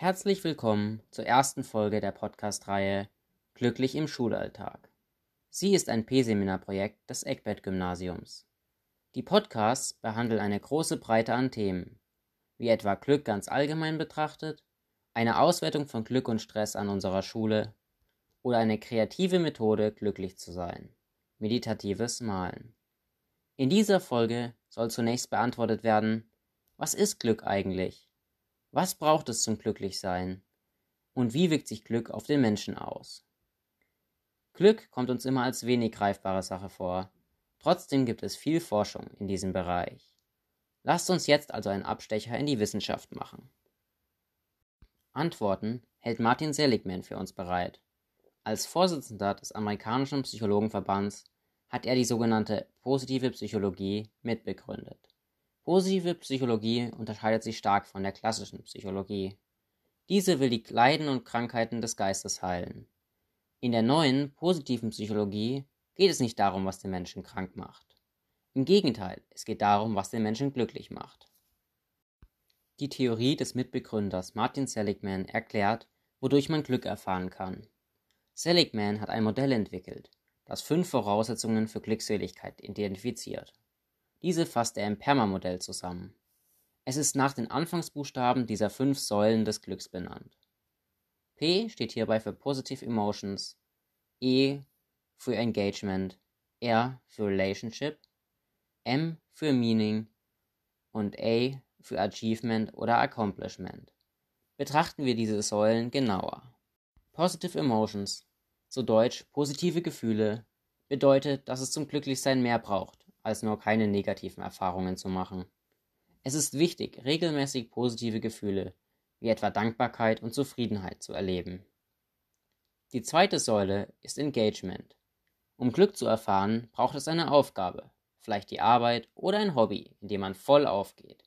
Herzlich willkommen zur ersten Folge der Podcast-Reihe Glücklich im Schulalltag. Sie ist ein P-Seminar-Projekt des Eckbett-Gymnasiums. Die Podcasts behandeln eine große Breite an Themen, wie etwa Glück ganz allgemein betrachtet, eine Auswertung von Glück und Stress an unserer Schule oder eine kreative Methode, glücklich zu sein, meditatives Malen. In dieser Folge soll zunächst beantwortet werden, was ist Glück eigentlich? Was braucht es zum Glücklichsein? Und wie wirkt sich Glück auf den Menschen aus? Glück kommt uns immer als wenig greifbare Sache vor. Trotzdem gibt es viel Forschung in diesem Bereich. Lasst uns jetzt also einen Abstecher in die Wissenschaft machen. Antworten hält Martin Seligman für uns bereit. Als Vorsitzender des amerikanischen Psychologenverbands hat er die sogenannte positive Psychologie mitbegründet. Positive Psychologie unterscheidet sich stark von der klassischen Psychologie. Diese will die Leiden und Krankheiten des Geistes heilen. In der neuen positiven Psychologie geht es nicht darum, was den Menschen krank macht. Im Gegenteil, es geht darum, was den Menschen glücklich macht. Die Theorie des Mitbegründers Martin Seligman erklärt, wodurch man Glück erfahren kann. Seligman hat ein Modell entwickelt, das fünf Voraussetzungen für Glückseligkeit identifiziert. Diese fasst er im PERMA-Modell zusammen. Es ist nach den Anfangsbuchstaben dieser fünf Säulen des Glücks benannt. P steht hierbei für Positive Emotions, E für Engagement, R für Relationship, M für Meaning und A für Achievement oder Accomplishment. Betrachten wir diese Säulen genauer. Positive Emotions, zu Deutsch positive Gefühle, bedeutet, dass es zum Glücklichsein mehr braucht als nur keine negativen Erfahrungen zu machen. Es ist wichtig, regelmäßig positive Gefühle, wie etwa Dankbarkeit und Zufriedenheit, zu erleben. Die zweite Säule ist Engagement. Um Glück zu erfahren, braucht es eine Aufgabe, vielleicht die Arbeit oder ein Hobby, in dem man voll aufgeht.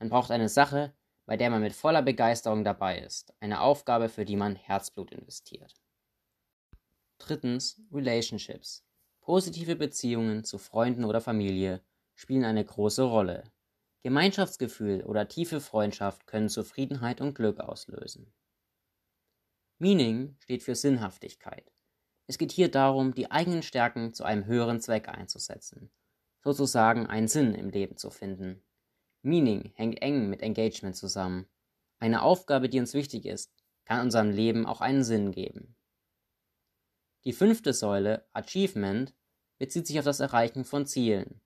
Man braucht eine Sache, bei der man mit voller Begeisterung dabei ist, eine Aufgabe, für die man Herzblut investiert. Drittens Relationships. Positive Beziehungen zu Freunden oder Familie spielen eine große Rolle. Gemeinschaftsgefühl oder tiefe Freundschaft können Zufriedenheit und Glück auslösen. Meaning steht für Sinnhaftigkeit. Es geht hier darum, die eigenen Stärken zu einem höheren Zweck einzusetzen, sozusagen einen Sinn im Leben zu finden. Meaning hängt eng mit Engagement zusammen. Eine Aufgabe, die uns wichtig ist, kann unserem Leben auch einen Sinn geben. Die fünfte Säule, Achievement, bezieht sich auf das Erreichen von Zielen.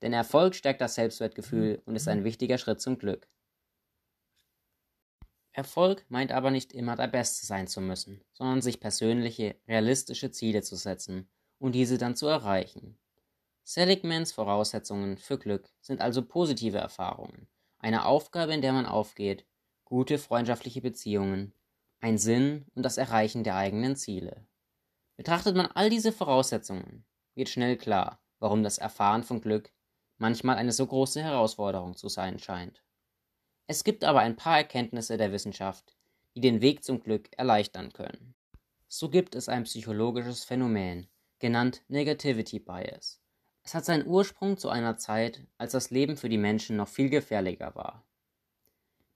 Denn Erfolg stärkt das Selbstwertgefühl und ist ein wichtiger Schritt zum Glück. Erfolg meint aber nicht immer der Beste sein zu müssen, sondern sich persönliche, realistische Ziele zu setzen und diese dann zu erreichen. Seligmans Voraussetzungen für Glück sind also positive Erfahrungen, eine Aufgabe, in der man aufgeht, gute freundschaftliche Beziehungen, ein Sinn und das Erreichen der eigenen Ziele. Betrachtet man all diese Voraussetzungen, wird schnell klar, warum das Erfahren von Glück manchmal eine so große Herausforderung zu sein scheint. Es gibt aber ein paar Erkenntnisse der Wissenschaft, die den Weg zum Glück erleichtern können. So gibt es ein psychologisches Phänomen, genannt Negativity Bias. Es hat seinen Ursprung zu einer Zeit, als das Leben für die Menschen noch viel gefährlicher war.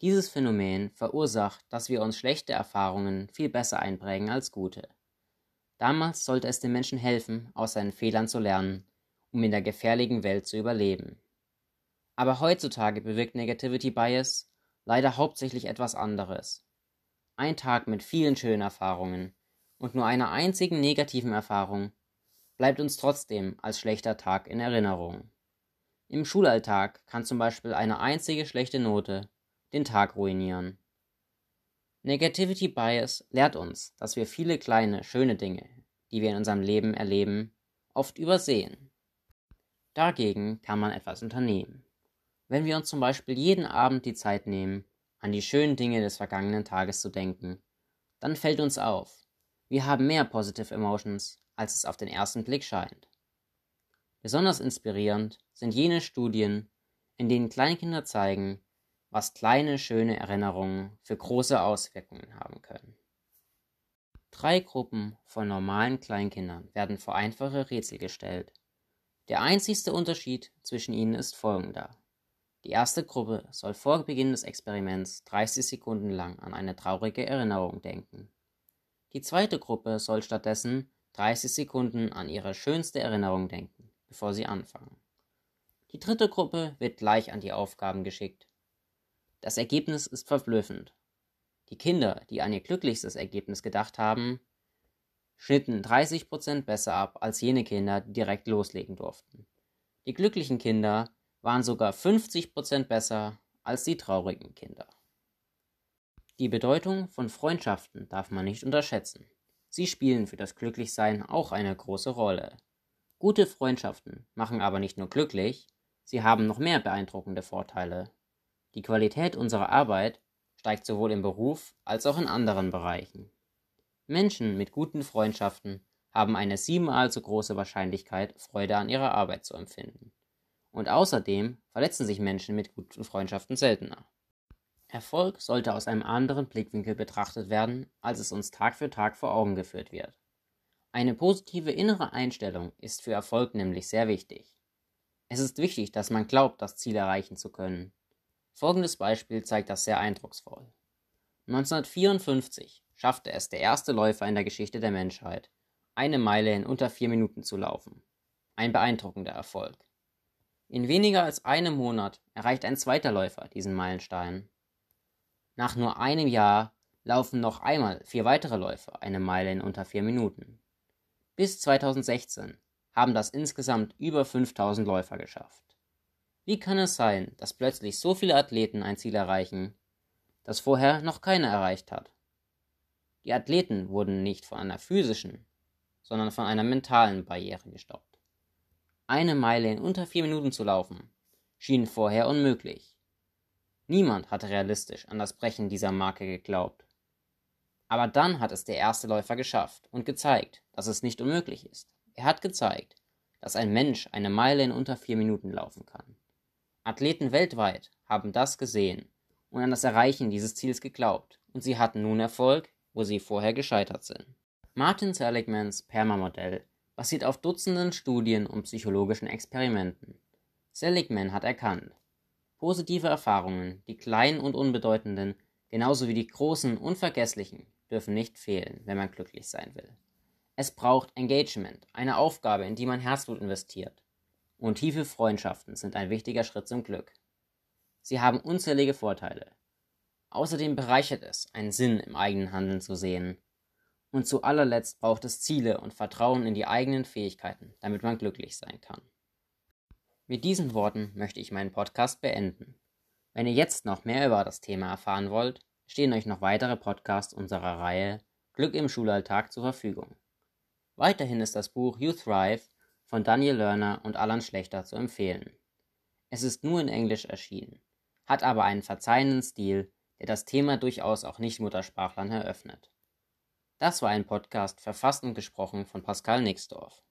Dieses Phänomen verursacht, dass wir uns schlechte Erfahrungen viel besser einprägen als gute. Damals sollte es den Menschen helfen, aus seinen Fehlern zu lernen, um in der gefährlichen Welt zu überleben. Aber heutzutage bewirkt Negativity Bias leider hauptsächlich etwas anderes. Ein Tag mit vielen schönen Erfahrungen und nur einer einzigen negativen Erfahrung bleibt uns trotzdem als schlechter Tag in Erinnerung. Im Schulalltag kann zum Beispiel eine einzige schlechte Note den Tag ruinieren. Negativity Bias lehrt uns, dass wir viele kleine, schöne Dinge, die wir in unserem Leben erleben, oft übersehen. Dagegen kann man etwas unternehmen. Wenn wir uns zum Beispiel jeden Abend die Zeit nehmen, an die schönen Dinge des vergangenen Tages zu denken, dann fällt uns auf, wir haben mehr Positive Emotions, als es auf den ersten Blick scheint. Besonders inspirierend sind jene Studien, in denen Kleinkinder zeigen, was kleine, schöne Erinnerungen für große Auswirkungen haben können. Drei Gruppen von normalen Kleinkindern werden vor einfache Rätsel gestellt. Der einzigste Unterschied zwischen ihnen ist folgender. Die erste Gruppe soll vor Beginn des Experiments 30 Sekunden lang an eine traurige Erinnerung denken. Die zweite Gruppe soll stattdessen 30 Sekunden an ihre schönste Erinnerung denken, bevor sie anfangen. Die dritte Gruppe wird gleich an die Aufgaben geschickt. Das Ergebnis ist verblüffend. Die Kinder, die an ihr glücklichstes Ergebnis gedacht haben, schnitten 30% besser ab als jene Kinder, die direkt loslegen durften. Die glücklichen Kinder waren sogar 50% besser als die traurigen Kinder. Die Bedeutung von Freundschaften darf man nicht unterschätzen. Sie spielen für das Glücklichsein auch eine große Rolle. Gute Freundschaften machen aber nicht nur glücklich, sie haben noch mehr beeindruckende Vorteile. Die Qualität unserer Arbeit steigt sowohl im Beruf als auch in anderen Bereichen. Menschen mit guten Freundschaften haben eine siebenmal so große Wahrscheinlichkeit, Freude an ihrer Arbeit zu empfinden. Und außerdem verletzen sich Menschen mit guten Freundschaften seltener. Erfolg sollte aus einem anderen Blickwinkel betrachtet werden, als es uns Tag für Tag vor Augen geführt wird. Eine positive innere Einstellung ist für Erfolg nämlich sehr wichtig. Es ist wichtig, dass man glaubt, das Ziel erreichen zu können. Folgendes Beispiel zeigt das sehr eindrucksvoll. 1954 schaffte es der erste Läufer in der Geschichte der Menschheit, eine Meile in unter vier Minuten zu laufen. Ein beeindruckender Erfolg. In weniger als einem Monat erreicht ein zweiter Läufer diesen Meilenstein. Nach nur einem Jahr laufen noch einmal vier weitere Läufer eine Meile in unter vier Minuten. Bis 2016 haben das insgesamt über 5000 Läufer geschafft. Wie kann es sein, dass plötzlich so viele Athleten ein Ziel erreichen, das vorher noch keiner erreicht hat? Die Athleten wurden nicht von einer physischen, sondern von einer mentalen Barriere gestoppt. Eine Meile in unter vier Minuten zu laufen, schien vorher unmöglich. Niemand hatte realistisch an das Brechen dieser Marke geglaubt. Aber dann hat es der erste Läufer geschafft und gezeigt, dass es nicht unmöglich ist. Er hat gezeigt, dass ein Mensch eine Meile in unter vier Minuten laufen kann. Athleten weltweit haben das gesehen und an das Erreichen dieses Ziels geglaubt, und sie hatten nun Erfolg wo sie vorher gescheitert sind. Martin Seligmans PERMA-Modell basiert auf Dutzenden Studien und psychologischen Experimenten. Seligman hat erkannt, positive Erfahrungen, die kleinen und unbedeutenden, genauso wie die großen unvergesslichen, dürfen nicht fehlen, wenn man glücklich sein will. Es braucht Engagement, eine Aufgabe, in die man Herzblut investiert. Und tiefe Freundschaften sind ein wichtiger Schritt zum Glück. Sie haben unzählige Vorteile. Außerdem bereichert es, einen Sinn im eigenen Handeln zu sehen. Und zu allerletzt braucht es Ziele und Vertrauen in die eigenen Fähigkeiten, damit man glücklich sein kann. Mit diesen Worten möchte ich meinen Podcast beenden. Wenn ihr jetzt noch mehr über das Thema erfahren wollt, stehen euch noch weitere Podcasts unserer Reihe Glück im Schulalltag zur Verfügung. Weiterhin ist das Buch You Thrive von Daniel Lerner und Alan Schlechter zu empfehlen. Es ist nur in Englisch erschienen, hat aber einen verzeihenden Stil, der das Thema durchaus auch Nicht-Muttersprachlern eröffnet. Das war ein Podcast verfasst und gesprochen von Pascal Nixdorf.